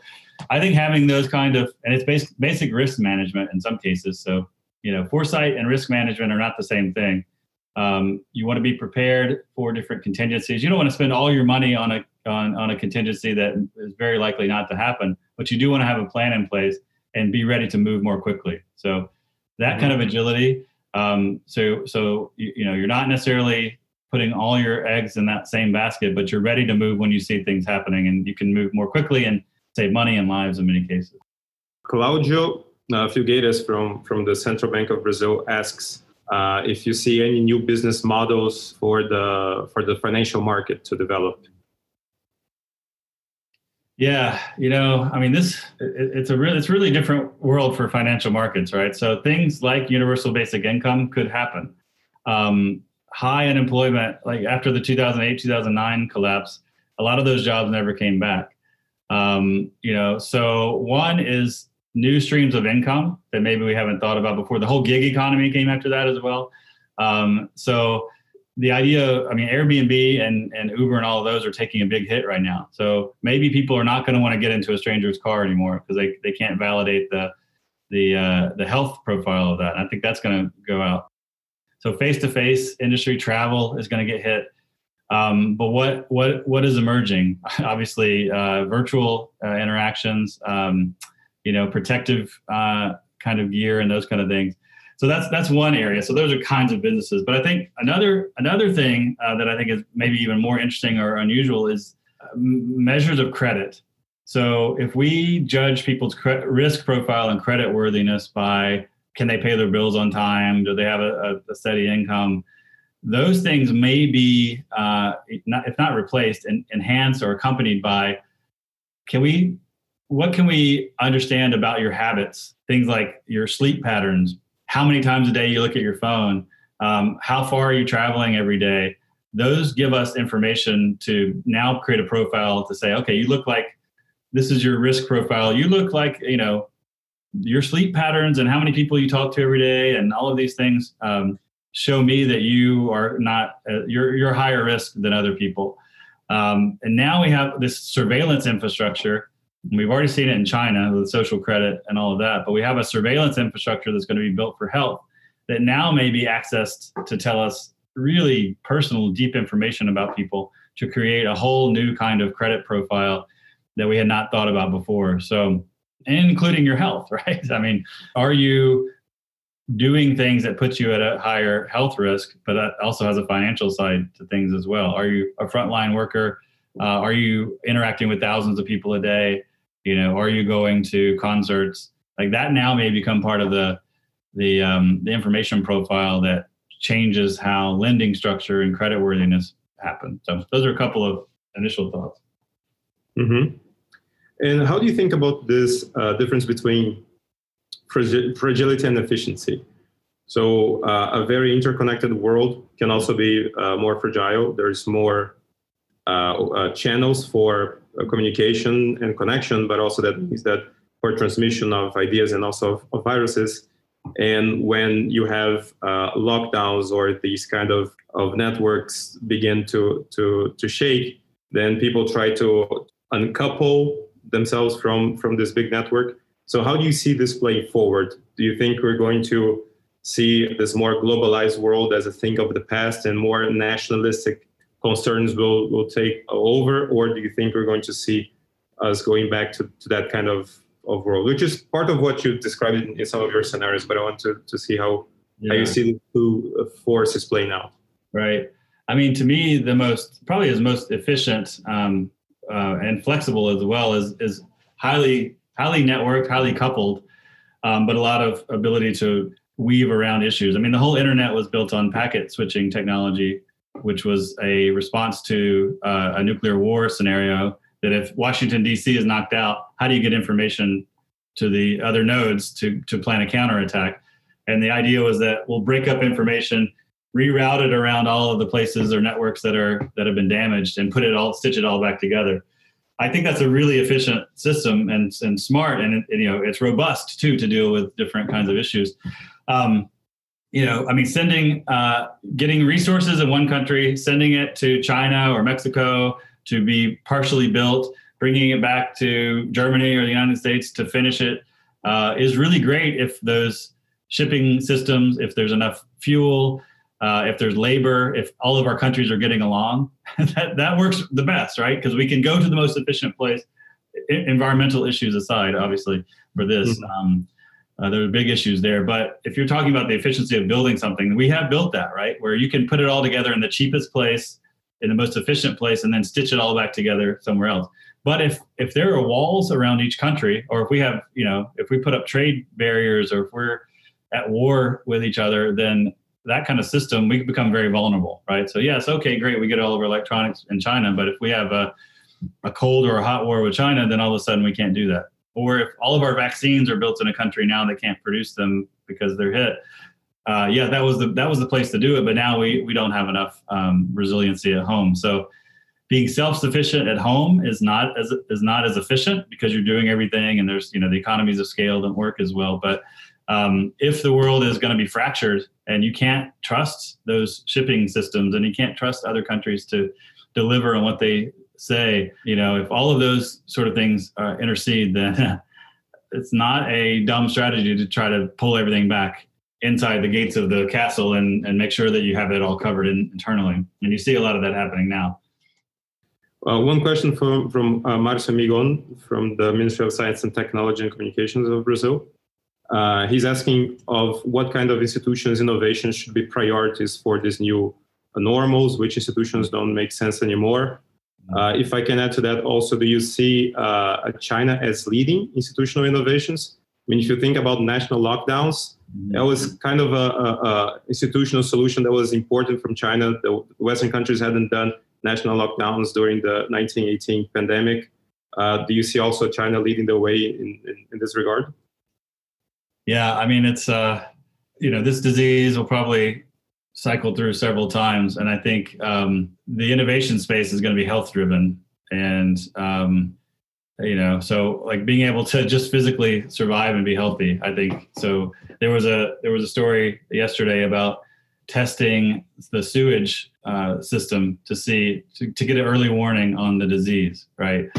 I think having those kind of, and it's basic, basic risk management in some cases. So, you know, foresight and risk management are not the same thing. Um, you want to be prepared for different contingencies. You don't want to spend all your money on a on, on a contingency that is very likely not to happen. But you do want to have a plan in place and be ready to move more quickly. So that mm-hmm. kind of agility. Um, so so you, you know you're not necessarily putting all your eggs in that same basket, but you're ready to move when you see things happening, and you can move more quickly and save money and lives in many cases. Claudio uh, Filgueiras from from the Central Bank of Brazil asks. Uh, if you see any new business models for the for the financial market to develop yeah, you know, I mean, this it, it's a really it's really different world for financial markets, right? So things like universal basic income could happen. Um, high unemployment, like after the 2008 2009 collapse, a lot of those jobs never came back. Um, you know, so one is new streams of income that maybe we haven't thought about before. The whole gig economy came after that as well. Um, so the idea, I mean, Airbnb and, and Uber and all of those are taking a big hit right now. So maybe people are not going to want to get into a stranger's car anymore because they, they can't validate the the uh, the health profile of that. And I think that's going to go out. So face to face industry travel is going to get hit. Um, but what what what is emerging? Obviously, uh, virtual uh, interactions, um, you know, protective uh, kind of gear and those kind of things so that's that's one area. So those are kinds of businesses. But I think another another thing uh, that I think is maybe even more interesting or unusual is uh, measures of credit. So if we judge people's cre- risk profile and credit worthiness by can they pay their bills on time, do they have a, a steady income, those things may be, uh, not, if not replaced, and enhanced or accompanied by can we what can we understand about your habits things like your sleep patterns how many times a day you look at your phone, um, how far are you traveling every day. Those give us information to now create a profile to say, okay, you look like this is your risk profile. You look like, you know, your sleep patterns and how many people you talk to every day and all of these things um, show me that you are not, uh, you're, you're higher risk than other people. Um, and now we have this surveillance infrastructure We've already seen it in China with social credit and all of that, but we have a surveillance infrastructure that's going to be built for health that now may be accessed to tell us really personal, deep information about people to create a whole new kind of credit profile that we had not thought about before. So, including your health, right? I mean, are you doing things that puts you at a higher health risk, but that also has a financial side to things as well? Are you a frontline worker? Uh, are you interacting with thousands of people a day? You know, are you going to concerts? Like that now may become part of the the um, the information profile that changes how lending structure and credit worthiness happen. So those are a couple of initial thoughts. Mm-hmm. And how do you think about this uh, difference between fragility and efficiency? So uh, a very interconnected world can also be uh, more fragile. There's more channels for uh, communication and connection, but also that means that for transmission of ideas and also of, of viruses. And when you have uh, lockdowns or these kind of, of networks begin to, to, to shake, then people try to uncouple themselves from, from this big network. So, how do you see this playing forward? Do you think we're going to see this more globalized world as a thing of the past and more nationalistic concerns will, will take over, or do you think we're going to see us going back to, to that kind of, of world, which is part of what you described in, in some of your scenarios, but I want to, to see how, yeah. how you see the two forces playing out. Right. I mean, to me, the most, probably is most efficient um, uh, and flexible as well is, is highly highly networked, highly coupled, um, but a lot of ability to weave around issues. I mean, the whole internet was built on packet switching technology, which was a response to uh, a nuclear war scenario. That if Washington D.C. is knocked out, how do you get information to the other nodes to to plan a counterattack? And the idea was that we'll break up information, reroute it around all of the places or networks that are that have been damaged, and put it all, stitch it all back together. I think that's a really efficient system and and smart, and, and you know it's robust too to deal with different kinds of issues. Um, you know, I mean, sending, uh, getting resources in one country, sending it to China or Mexico to be partially built, bringing it back to Germany or the United States to finish it uh, is really great if those shipping systems, if there's enough fuel, uh, if there's labor, if all of our countries are getting along, that, that works the best, right? Because we can go to the most efficient place, environmental issues aside, obviously, for this. Mm-hmm. Um, uh, there are big issues there. But if you're talking about the efficiency of building something, we have built that, right? Where you can put it all together in the cheapest place, in the most efficient place, and then stitch it all back together somewhere else. But if if there are walls around each country, or if we have, you know, if we put up trade barriers, or if we're at war with each other, then that kind of system, we become very vulnerable, right? So yes, okay, great, we get all of our electronics in China, but if we have a, a cold or a hot war with China, then all of a sudden we can't do that. Or if all of our vaccines are built in a country now that can't produce them because they're hit, uh, yeah, that was the that was the place to do it. But now we we don't have enough um, resiliency at home. So being self-sufficient at home is not as is not as efficient because you're doing everything and there's you know the economies of scale don't work as well. But um, if the world is going to be fractured and you can't trust those shipping systems and you can't trust other countries to deliver on what they say, you know, if all of those sort of things uh, intercede, then it's not a dumb strategy to try to pull everything back inside the gates of the castle and, and make sure that you have it all covered in, internally. And you see a lot of that happening now. Uh, one question from, from uh, Marcio Migon from the Ministry of Science and Technology and Communications of Brazil. Uh, he's asking of what kind of institutions innovations should be priorities for these new normals, which institutions don't make sense anymore. Uh, if I can add to that also, do you see uh, China as leading institutional innovations? I mean, if you think about national lockdowns, that was kind of a, a, a, institutional solution that was important from China. The Western countries hadn't done national lockdowns during the 1918 pandemic. Uh, do you see also China leading the way in, in, in this regard? Yeah, I mean, it's uh, you know, this disease will probably cycle through several times, and I think um, the innovation space is going to be health driven, and um, you know, so like being able to just physically survive and be healthy. I think so. There was a there was a story yesterday about testing the sewage uh, system to see to, to get an early warning on the disease, right?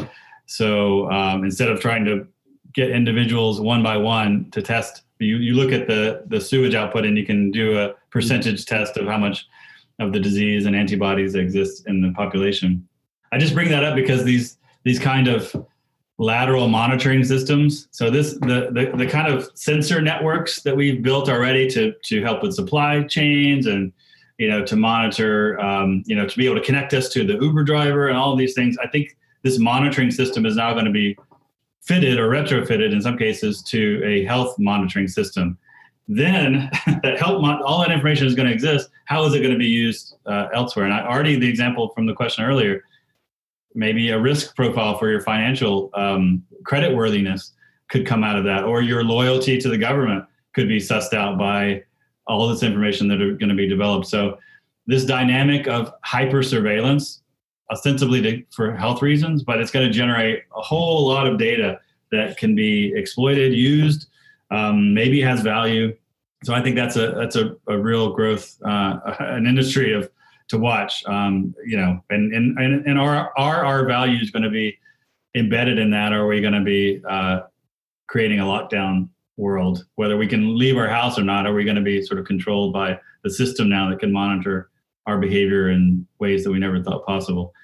So um, instead of trying to get individuals one by one to test. You, you look at the, the sewage output and you can do a percentage test of how much of the disease and antibodies exist in the population. I just bring that up because these these kind of lateral monitoring systems. So this the, the the kind of sensor networks that we've built already to to help with supply chains and you know to monitor um, you know to be able to connect us to the Uber driver and all these things. I think this monitoring system is now going to be fitted or retrofitted in some cases to a health monitoring system. Then that help mon- all that information is going to exist. How is it going to be used uh, elsewhere? And I already the example from the question earlier, maybe a risk profile for your financial um, credit worthiness could come out of that, or your loyalty to the government could be sussed out by all this information that are going to be developed. So this dynamic of hyper surveillance ostensibly to, for health reasons, but it's going to generate a whole lot of data that can be exploited, used, um, maybe has value. So I think that's a that's a, a real growth, uh, an industry of to watch. Um, you know, and and and, and are are our values going to be embedded in that? Or are we going to be uh, creating a lockdown world? Whether we can leave our house or not, are we going to be sort of controlled by the system now that can monitor our behavior in ways that we never thought possible.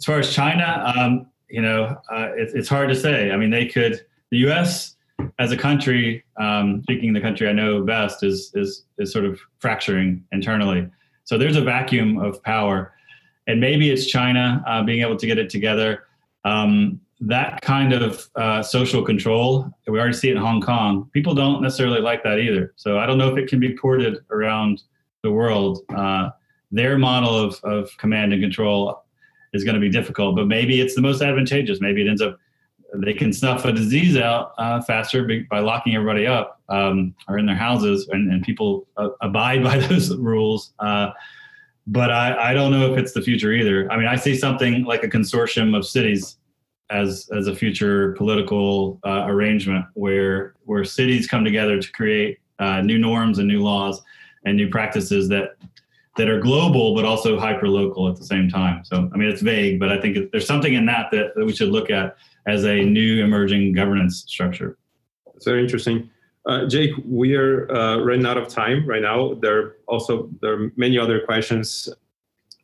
As far as China, um, you know, uh, it, it's hard to say. I mean, they could. The U.S. as a country, um, speaking the country I know best, is is is sort of fracturing internally. So there's a vacuum of power, and maybe it's China uh, being able to get it together. Um, that kind of uh, social control, we already see it in Hong Kong. People don't necessarily like that either. So I don't know if it can be ported around the world. Uh, their model of, of command and control is going to be difficult, but maybe it's the most advantageous. Maybe it ends up they can snuff a disease out uh, faster by locking everybody up um, or in their houses, and, and people uh, abide by those rules. Uh, but I, I don't know if it's the future either. I mean, I see something like a consortium of cities as as a future political uh, arrangement where where cities come together to create uh, new norms and new laws and new practices that that are global but also hyper local at the same time. So I mean, it's vague, but I think there's something in that, that that we should look at as a new emerging governance structure. It's very interesting. Uh, Jake, we are uh, running out of time right now. There are also there are many other questions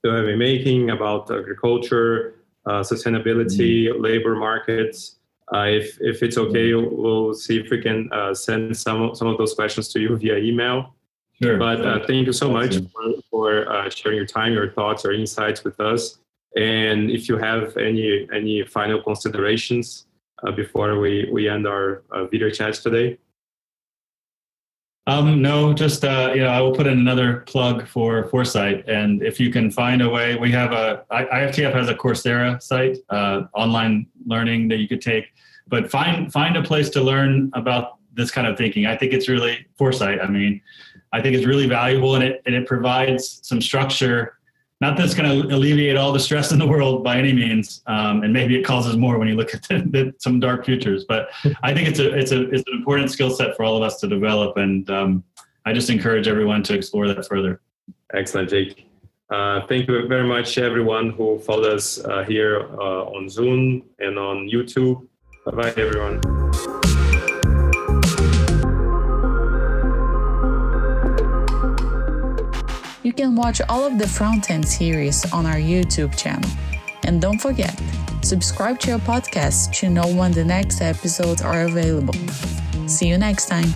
that I've been making about agriculture, uh, sustainability, mm-hmm. labor markets. Uh, if if it's okay, mm-hmm. we'll see if we can uh, send some some of those questions to you via email. Sure. But uh, thank you so much for, for sharing your time, your thoughts, or insights with us. And if you have any any final considerations uh, before we we end our uh, video chat today. Um, no, just uh, you know, I will put in another plug for Foresight, and if you can find a way, we have a IFTF has a Coursera site, uh, online learning that you could take, but find find a place to learn about this kind of thinking. I think it's really Foresight. I mean, I think it's really valuable, and it and it provides some structure not that it's going to alleviate all the stress in the world by any means, um, and maybe it causes more when you look at the, the, some dark futures. But I think it's a it's a it's an important skill set for all of us to develop, and um, I just encourage everyone to explore that further. Excellent, Jake. Uh, thank you very much, everyone who followed us uh, here uh, on Zoom and on YouTube. Bye bye, everyone. Can watch all of the front end series on our YouTube channel. And don't forget, subscribe to our podcast to know when the next episodes are available. See you next time.